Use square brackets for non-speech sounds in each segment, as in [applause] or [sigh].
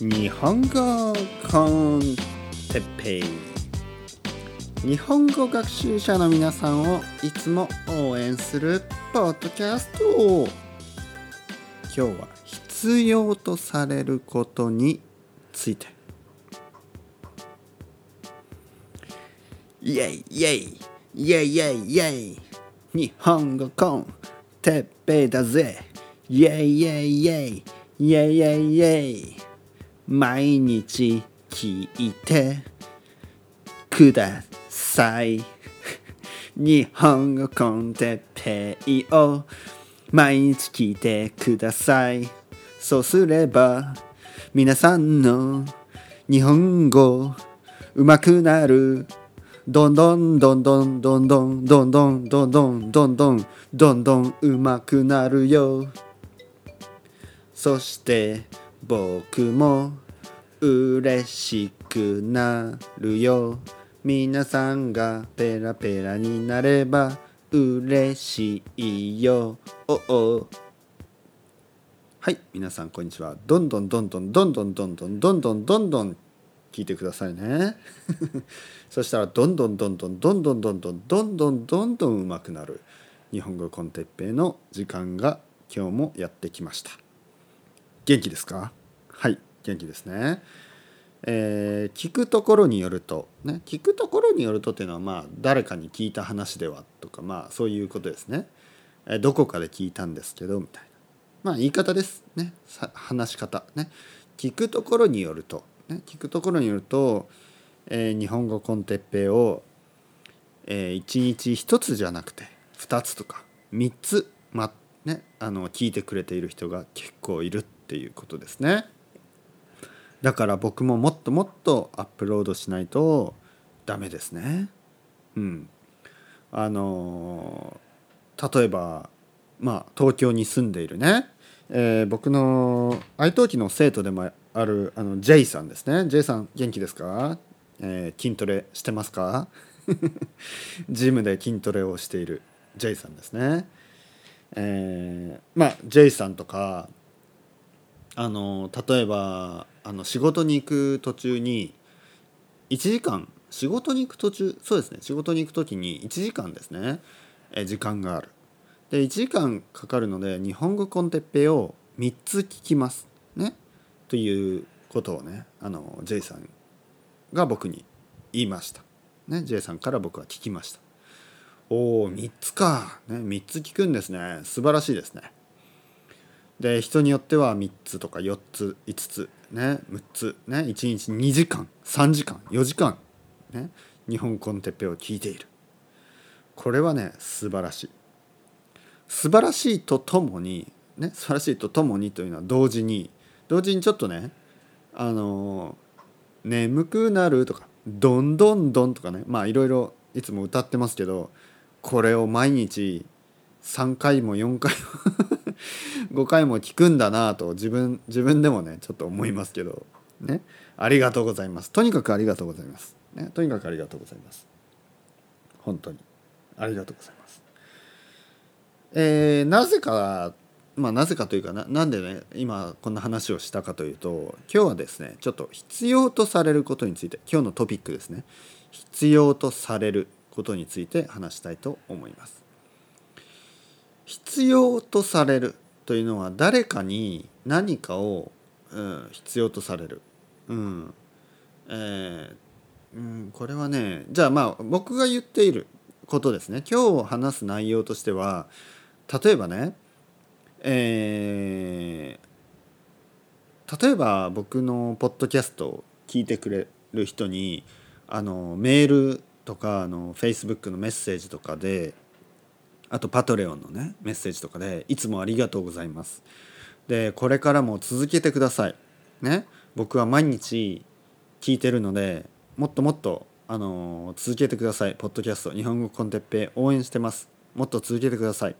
日本語コンテッペイ日本語学習者の皆さんをいつも応援するポッドキャスト今日は必要とされることについて。イェイイェイイェイイェイイェイ。日本語コンテッペイだぜ。イェイイェイイェイ。イェイイェイイェイ。毎日聞いて。ください。日本語コンテペイを。毎日聞いてください。そうすれば皆さんの日本語上手くなる。どんどんどんどんどんどんどんどんどんどんどんどんどんどん上手くなるよ。そして僕も嬉しくなるよ。皆さんがペラペラになれば嬉しいよ。おお。はい皆さんこんにちは。どんどんどんどんどんどんどんどんどんどんどんどん聞いてくださいね。[laughs] そしたらどんどんどんどんどんどんどんどんどんどんどんどんうまくなる日本語コンテッペイの時間が今日もやってきました。元気ですか？はい元気ですね。えー、聞くところによるとね聞くところによるとっていうのはまあ誰かに聞いた話ではとかまあそういうことですね、えー、どこかで聞いたんですけどみたいな。まあ言い方ですね。話し方。ね。聞くところによると。ね、聞くところによると、えー、日本語コンテッペを、えー、1日1つじゃなくて2つとか3つ、まね、あの聞いてくれている人が結構いるっていうことですね。だから僕ももっともっとアップロードしないとダメですね。うん。あの例えばまあ東京に住んでいるね、えー、僕の愛登記の生徒でもあるあの J さんですね J さん元気ですか、えー、筋トレしてますか？[laughs] ジムで筋トレをしている J さんですねえー、まあ J さんとかあの例えばあの仕事に行く途中に1時間仕事に行く途中そうですね仕事に行く時に1時間ですね、え時間がある。で1時間かかるので日本語コンテッペを3つ聞きますねということをねあの J さんが僕に言いました、ね、J さんから僕は聞きました。おお3つか、ね、3つ聞くんですね。素晴らしいですね。で人によっては3つとか4つ5つね6つね1日2時間3時間4時間ね日本コンテッペを聞いている。これはね素晴らしい。素晴らしいとともにね素晴らしいとともにというのは同時に同時にちょっとねあの眠くなるとかどんどんどんとかねまあいろいろいつも歌ってますけどこれを毎日3回も4回も [laughs] 5回も聞くんだなと自分自分でもねちょっと思いますけどね。ありがとうございます。とにかくありがとうございます、ね、とにかくありがとうございます。本当に。ありがとうございます。えー、なぜかまあ、なぜかというかななんでね今こんな話をしたかというと今日はですねちょっと必要とされることについて今日のトピックですね。必要とされることについて話したいと思います。必要とされるというのは誰かに何かを、うん、必要とされる。うんえー、うん、これはねじゃあまあ僕が言っていることですね今日話す内容としては例えばねえー、例えば僕のポッドキャストを聞いてくれる人にあのメールとかあの Facebook のメッセージとかであとパトレオンのねメッセージとかで「いつもありがとうございます」でこれからも続けてください。ね？僕は毎日聞いてるのでもっともっとあの続けてください。ポッドキャスト日本語コンテッペ応援してます。もっと続けてください。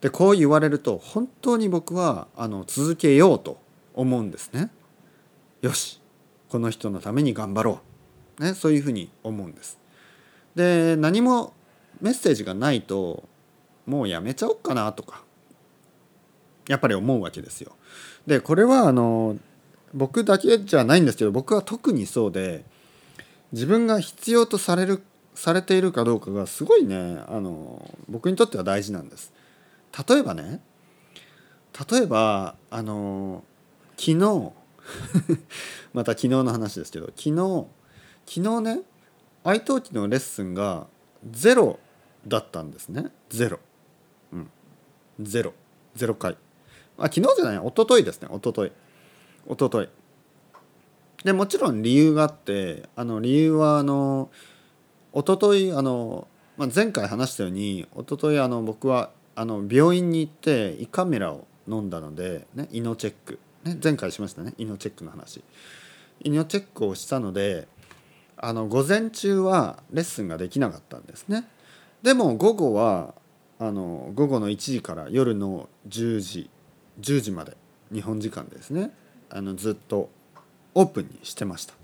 でこう言われると本当に僕はあの続けようと思うんですね。よし。この人のために頑張ろう、ね、そういうふうに思うんです。で何もメッセージがないともうやめちゃおっかなとかやっぱり思うわけですよ。でこれはあの僕だけじゃないんですけど僕は特にそうで自分が必要とされるされているかどうかがすごいねあの僕にとっては大事なんです。例えばね例えばあの昨日 [laughs] また昨日の話ですけど昨日昨日ね愛登記のレッスンがゼロだったんですねゼロ0。0回。あ、昨日じゃない、一昨日ですね、一昨日一昨日で、もちろん理由があって、あの、理由は、あの、一昨日あの、まあ、前回話したように、一昨日あの、僕は、あの、病院に行って、胃カメラを飲んだので、ね、胃のチェック。ね、前回しましたね、胃のチェックの話。胃のチェックをしたので、あの午前中はレッスンができなかったんですねでも午後はあの午後の1時から夜の10時10時まで日本時間ですね。あのずっとオープンにしてました。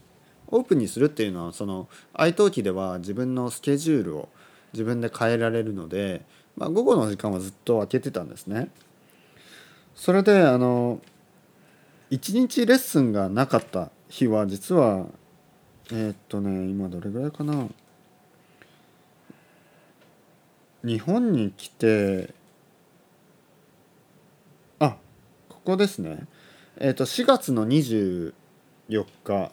オープンにするっていうのはその愛登記では自分のスケジュールを自分で変えられるので、まあ、午後の時間はずっと空けてたんですね。それであの1日レッスンがなかった日は実はえー、っとね今どれぐらいかな？日本に来てあここですね。えー、っと4月の24日。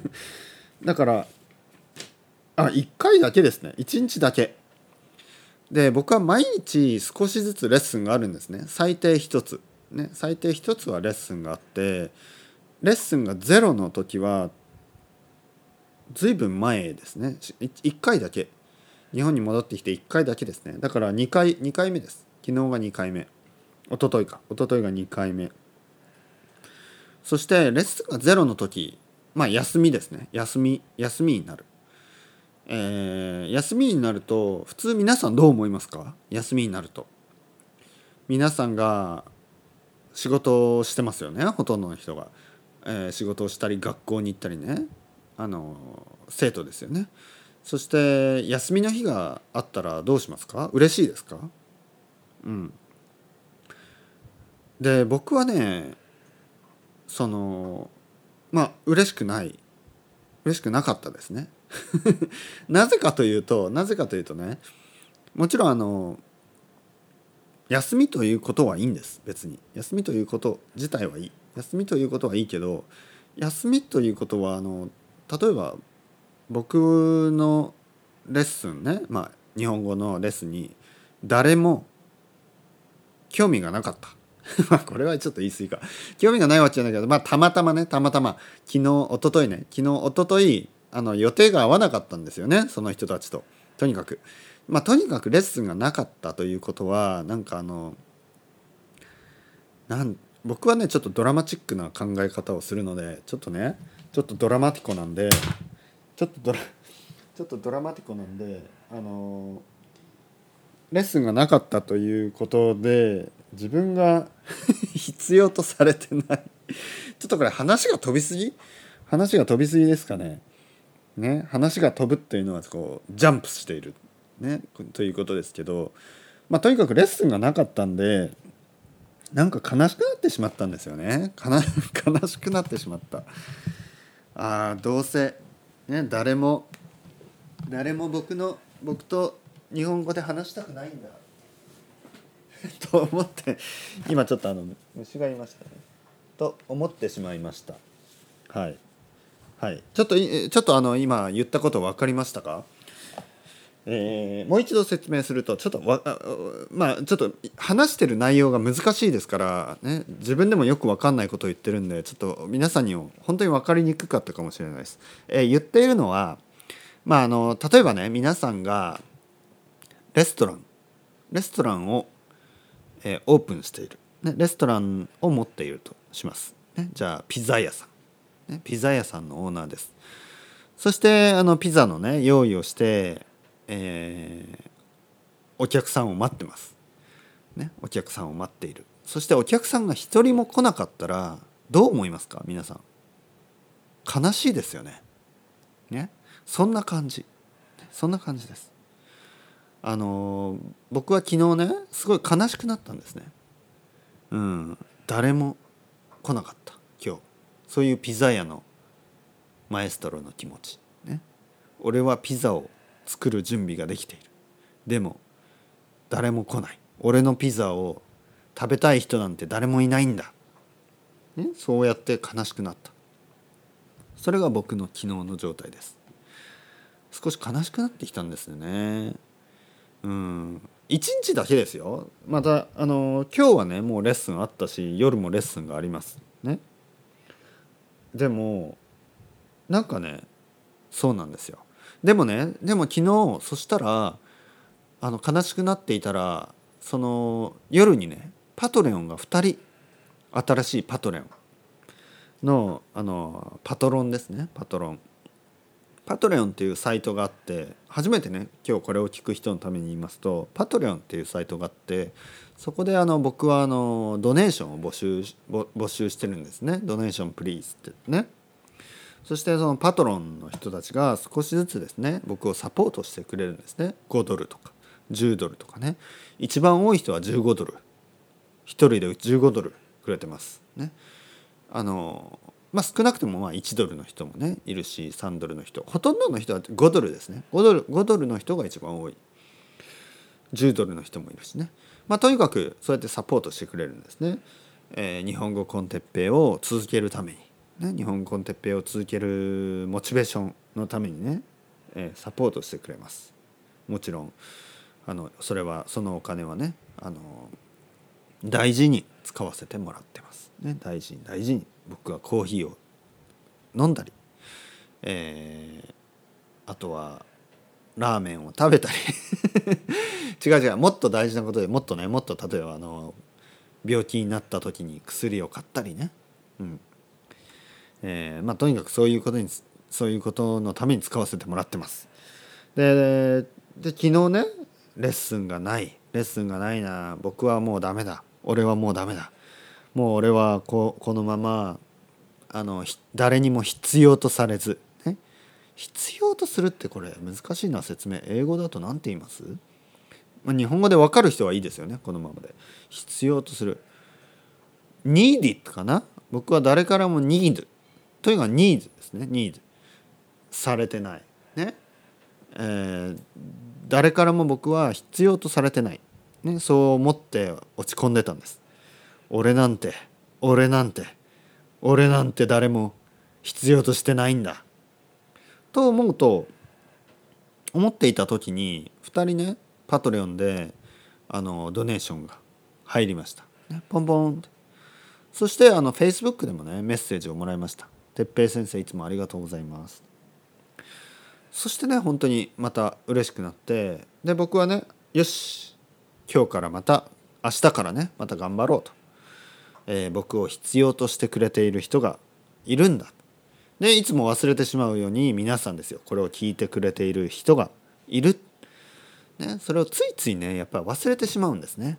[laughs] だからあ1回だけですね。1日だけ。で僕は毎日少しずつレッスンがあるんですね。最低1つ。ね最低1つはレッスンがあってレッスンがゼロの時はずいぶん前ですね。1回だけ。日本に戻ってきて1回だけですね。だから2回2回目です。昨日が2回目。一昨日か。一昨日が2回目。そしてレッスンがゼロの時。まあ休みですね。休み休みになる。えー、休みになると普通皆さんどう思いますか？休みになると。皆さんが仕事をしてますよね？ほとんどの人が、えー、仕事をしたり学校に行ったりね。あの生徒ですよね。そして休みの日があったらどうしますか？嬉しいですか？うん。で僕はねそのまあ嬉しくない。嬉しくなかったですね。[laughs] なぜかというとなぜかというとねもちろんあの休みということはいいんです。別に。休みということ自体はいい。休みということはいいけど休みということはあの例えば僕のレッスンねまあ日本語のレッスンに誰も興味がなかった。[laughs] まあこれはちょっと言い過ぎか。興味がないわけじゃないけどまあたまたまねたまたま。昨日一昨日ね。昨日一昨日あの予定が合わなかったんですよねその人たちと。とにかく。まあとにかくレッスンがなかったということはなんかあのなん僕はねちょっとドラマチックな考え方をするのでちょっとねちょっとドラマティコなんでちょっとドラ [laughs] ちょっとドラマティコなんであのレッスンがなかったということで自分が [laughs] 必要とされてない。ちょっとこれ話が飛びすぎ？話が飛びすぎですかね。ね話が飛ぶっていうのはこうジャンプしている、ね、ということですけど、まあ、とにかくレッスンがなかったんでなんか悲しくなってしまったんですよね。悲 [laughs] しくなってしまった。あどうせ、ね、誰も。誰も僕の僕と日本語で話したくないんだ。[laughs] と思って今ちょっとあの虫がいましたね。と思ってしまいました。はい。はい。ちょっとちょっとあの今言ったこと分かりましたか？えー、もう一度説明するとちょっとわまあちょっと話してる内容が難しいですから、ね、自分でもよく分かんないことを言ってるんでちょっと皆さんにも本当に分かりにくかったかもしれないです。えー、言っているのは、まあ、あの例えばね皆さんがレストランレストランをえー、オープンしている、ね、レストランを持っているとします、ね、じゃあピザ屋さん、ね、ピザ屋さんのオーナーです。そしてあのピザのね用意をして、えー、お客さんを待ってます、ね、お客さんを待っている。そしてお客さんが一人も来なかったらどう思いますか？皆さん。悲しいですよね。ね？そんな感じ。そんな感じです。あの僕は昨日ねすごい悲しくなったんですね。うん、誰も来なかった。今日。そういうピザ屋のマエストロの気持ち。ね？俺はピザを作る準備ができている。でも誰も来ない。俺のピザを食べたい人なんて誰もいないんだ、ね、そうやって悲しくなった。それが僕の昨日の状態です。少し悲しくなってきたんですよね。うん。1日だけですよ。またあの今日はねもうレッスンあったし夜もレッスンがあります。ね？でもなんかねそうなんですよ。でもねでも昨日そしたらあの悲しくなっていたらその夜にね Patreon が2人新しい Patreon のあのパトロンですねパトロン。 Patreon っていうサイトがあって初めてね今日これを聞く人のために言いますと Patreon っていうサイトがあってそこであの僕はあの donation を募集募集してるんですね。 donation please ってね。そしてそのパトロンの人たちが少しずつですね僕をサポートしてくれるんですね。5ドルとか10ドルとかね。一番多い人は15ドル。1人で15ドルくれてますね。あのまあ少なくともまあ1ドルの人もねいるし3ドルの人。ほとんどの人は5ドルですね。5ドル ,5 ドルの人が一番多い。10ドルの人もいるしね。まあとにかくそうやってサポートしてくれるんですね、えー、日本語コンテッペイを続けるために。ね、日本コンテッペイを続けるモチベーションのためにね、え、サポートしてくれます。もちろんあのそれはそのお金はねあの大事に使わせてもらってます、ね、大事に大事に僕はコーヒーを飲んだり、えー、あとはラーメンを食べたり。[laughs] 違う違うもっと大事なことでもっとねもっと例えばあの病気になった時に薬を買ったりね、うん。えー、まあとにかくそういうことにそういうことのために使わせてもらってます。でで昨日ねレッスンがない。レッスンがないな。僕はもうダメだ。俺はもうダメだ。もう俺はここのままあの誰にも必要とされず、ね、必要とするってこれ難しいな説明。英語だと何て言います、まあ、日本語で分かる人はいいですよねこのままで。必要とする。need かな？僕は誰からも need というか need ですね。need されてない。ね。えー、誰からも僕は必要とされてない、ね、そう思って落ち込んでたんです。俺なんて俺なんて俺なんて誰も必要としてないんだ。と思うと思っていた時に2人ねパトレオンであのドネーションが入りました、ね、ポンポンそしてあのフェイスブックでもねメッセージをもらいました「哲平先生いつもありがとうございます」そしてね本当にまた嬉しくなってで僕はねよし今日からまた明日からねまた頑張ろうと、えー、僕を必要としてくれている人がいるんだ。でいつも忘れてしまうように皆さんですよこれを聞いてくれている人がいる、ね、それをついついねやっぱり忘れてしまうんですね、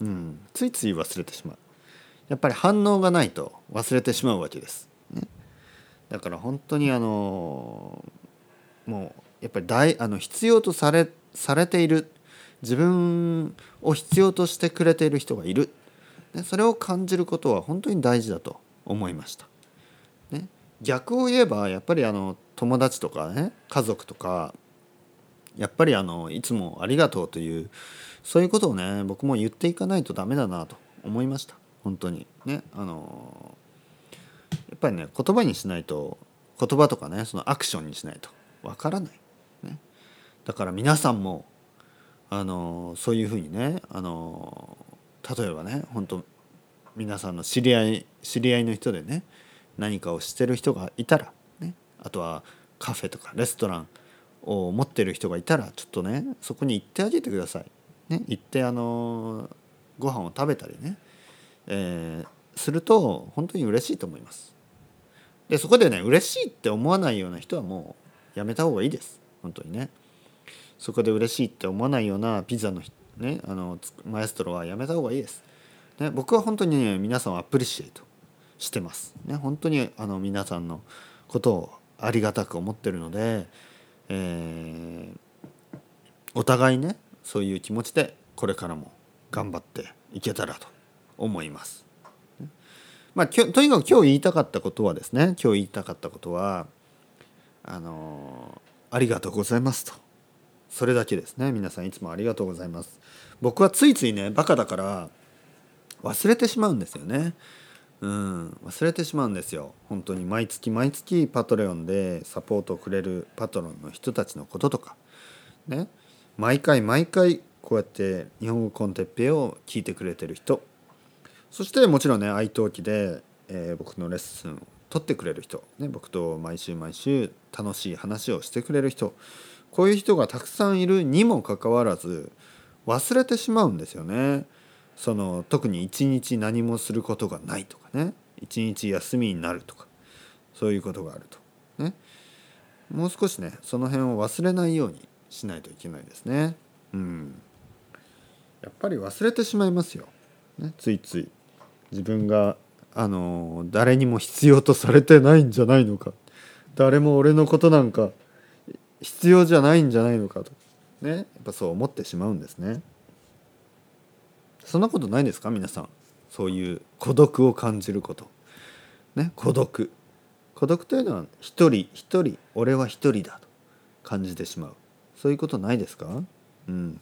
うん、ついつい忘れてしまう。やっぱり反応がないと忘れてしまうわけです、だから本当にあのもうやっぱり大あの必要とされされている自分を必要としてくれている人がいる、ね、それを感じることは本当に大事だと思いました。ね、逆を言えばやっぱりあの友達とかね家族とかやっぱりあのいつもありがとうというそういうことをね僕も言っていかないとダメだなと思いました。本当に。ねあのやっぱりね言葉にしないと言葉とかねそのアクションにしないとわからない、ね、だから皆さんもあのそういうふうにねあの例えばね本当皆さんの知り合い知り合いの人でね何かをしてる人がいたら、ね、あとはカフェとかレストランを持ってる人がいたらちょっとねそこに行ってあげてください。ね、行ってあのご飯を食べたりね、えー、すると本当に嬉しいと思います。でそこでね嬉しいって思わないような人はもうやめた方がいいです本当にねそこで嬉しいって思わないようなピザのねあのマエストロはやめた方がいいです、ね、僕は本当にね皆さんをアプリシエイトしてますね本当にあの皆さんのことをありがたく思ってるので、えー、お互いねそういう気持ちでこれからも頑張っていけたらと思います。まあきょとにかく今日言いたかったことはですね今日言いたかったことはあのありがとうございますと。それだけですね。皆さんいつもありがとうございます。僕はついついねバカだから忘れてしまうんですよね。うん忘れてしまうんですよ。本当に毎月毎月パトレオンでサポートをくれるパトロンの人たちのこととか。ね。毎回毎回こうやって日本語コンテッペイを聞いてくれてる人。そしてもちろんね愛登記で、えー、僕のレッスンを取ってくれる人、ね、僕と毎週毎週楽しい話をしてくれる人こういう人がたくさんいるにもかかわらず忘れてしまうんですよね。その特に一日何もすることがないとかね。一日休みになるとか。そういうことがあると。ね。もう少しねその辺を忘れないようにしないといけないですね。うん。やっぱり忘れてしまいますよ、ね、ついつい。自分があの誰にも必要とされてないんじゃないのか。誰も俺のことなんか必要じゃないんじゃないのかと。ね。やっぱそう思ってしまうんですね。そんなことないですか？皆さん。そういう孤独を感じること。ね。孤独。孤独というのは一人一人俺は一人だと感じてしまう。そういうことないですか？うん。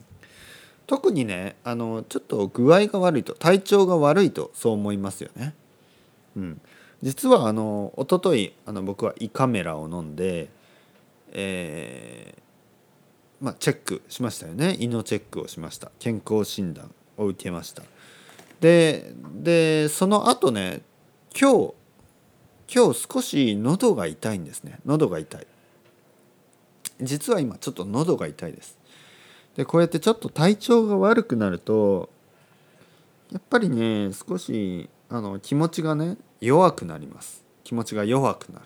特にねあのちょっと具合が悪いと体調が悪いとそう思いますよね。うん、実はあの一昨日あの僕は胃カメラを飲んで、えー、まあ、チェックしましたよね。胃のチェックをしました。健康診断を受けました。ででその後ね今日今日少し喉が痛いんですね。喉が痛い。実は今ちょっと喉が痛いです。でこうやってちょっと体調が悪くなるとやっぱりね少しあの気持ちがね弱くなります。気持ちが弱くなる、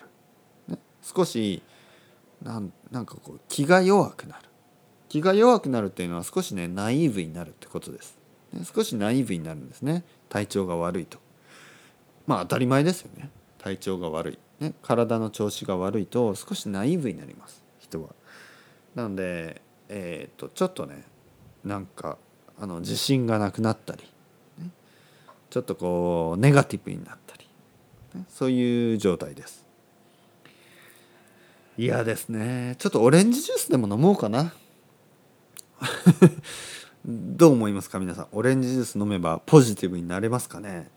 ね、少しなんなんかこう気が弱くなる。気が弱くなるっていうのは少しねナイーブになるってことです、ね、少しナイーブになるんですね。体調が悪いと。まあ当たり前ですよね。体調が悪い、ね、体の調子が悪いと少しナイーブになります。人は。なのでえーと、ちょっとねなんかあの自信がなくなったり、ね、ちょっとこうネガティブになったり、ね、そういう状態です。嫌ですね。ちょっとオレンジジュースでも飲もうかな。[laughs] どう思いますか皆さん？オレンジジュース飲めばポジティブになれますかね？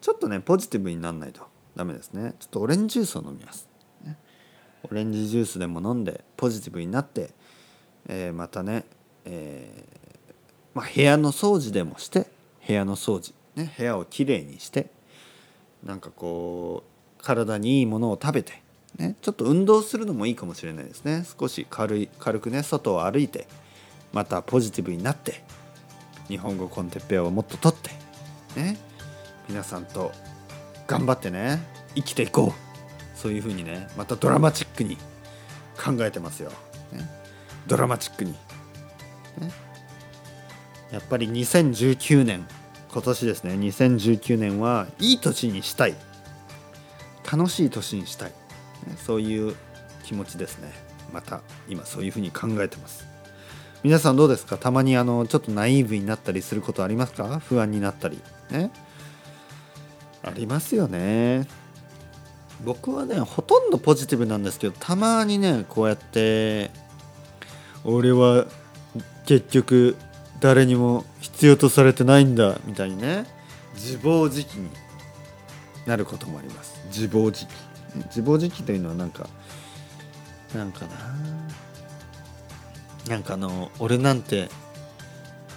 ちょっとねポジティブにならないとダメですね。ちょっとオレンジジュースを飲みます、ね、オレンジジュースでも飲んでポジティブになってえー、またね、えー、まあ、部屋の掃除でもして部屋の掃除、ね、部屋をきれいにしてなんかこう体にいいものを食べて、ね、ちょっと運動するのもいいかもしれないですね。少し軽い軽くね外を歩いてまたポジティブになって日本語コンテッペイをもっと取ってね皆さんと頑張ってね生きていこう。そういうふうにねまたドラマチックに考えてますよ。ね。ドラマチックに、やっぱり2019年今年ですね。2019年はいい年にしたい。楽しい年にしたい、そういう気持ちですね。また今そういうふうに考えてます。皆さんどうですか？たまにあのちょっとナイーブになったりすることありますか？不安になったり。ね？ありますよね。僕はねほとんどポジティブなんですけどたまにねこうやって俺は結局誰にも必要とされてないんだみたいにね自暴自棄になることもあります。自暴自棄。自暴自棄というのはなんかなんかな。なんかあの俺なんて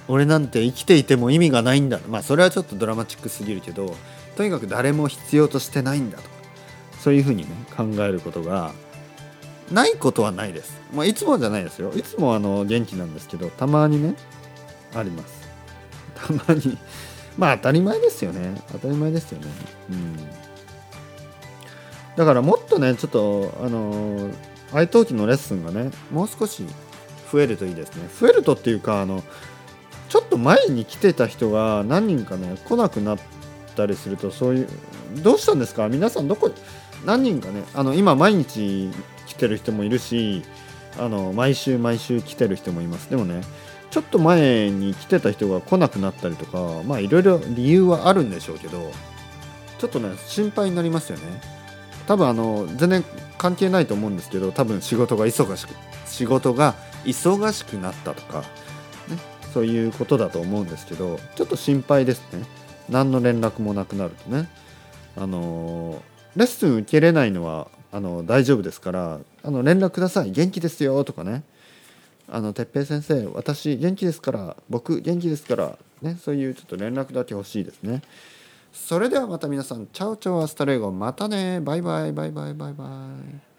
俺なんて生きていても意味がないんだ。まあそれはちょっとドラマチックすぎるけどとにかく誰も必要としてないんだと。かそういうふうにね考えることがないことはないです。まあ、いつもじゃないですよ。いつもあの元気なんですけど、たまにね、あります。たまに。[laughs] まあ当たり前ですよね。当たり前ですよね。うん。だからもっとね、ちょっと、あの、愛登記のレッスンがね、もう少し増えるといいですね。増えるとっていうか、あの、ちょっと前に来てた人が何人かね、来なくなったりすると、そういう、どうしたんですか？皆さんどこ、何人かね、あの、今毎日てる人もいるしあの毎週毎週来てる人もいます。でもねちょっと前に来てた人が来なくなったりとかまあいろいろ理由はあるんでしょうけどちょっとね心配になりますよね。多分あの全然関係ないと思うんですけど多分仕事が忙しく仕事が忙しくなったとか、ね、そういうことだと思うんですけどちょっと心配ですね。何の連絡もなくなるとね。あのレッスン受けれないのはあの大丈夫ですからあの連絡ください。元気ですよ。とかね。あの哲平先生私元気ですから僕元気ですからねそういうちょっと連絡だけ欲しいですね。それではまた皆さんチャオチャオアスタレゴまたね。バイバイ。バイバイ。バイバイ。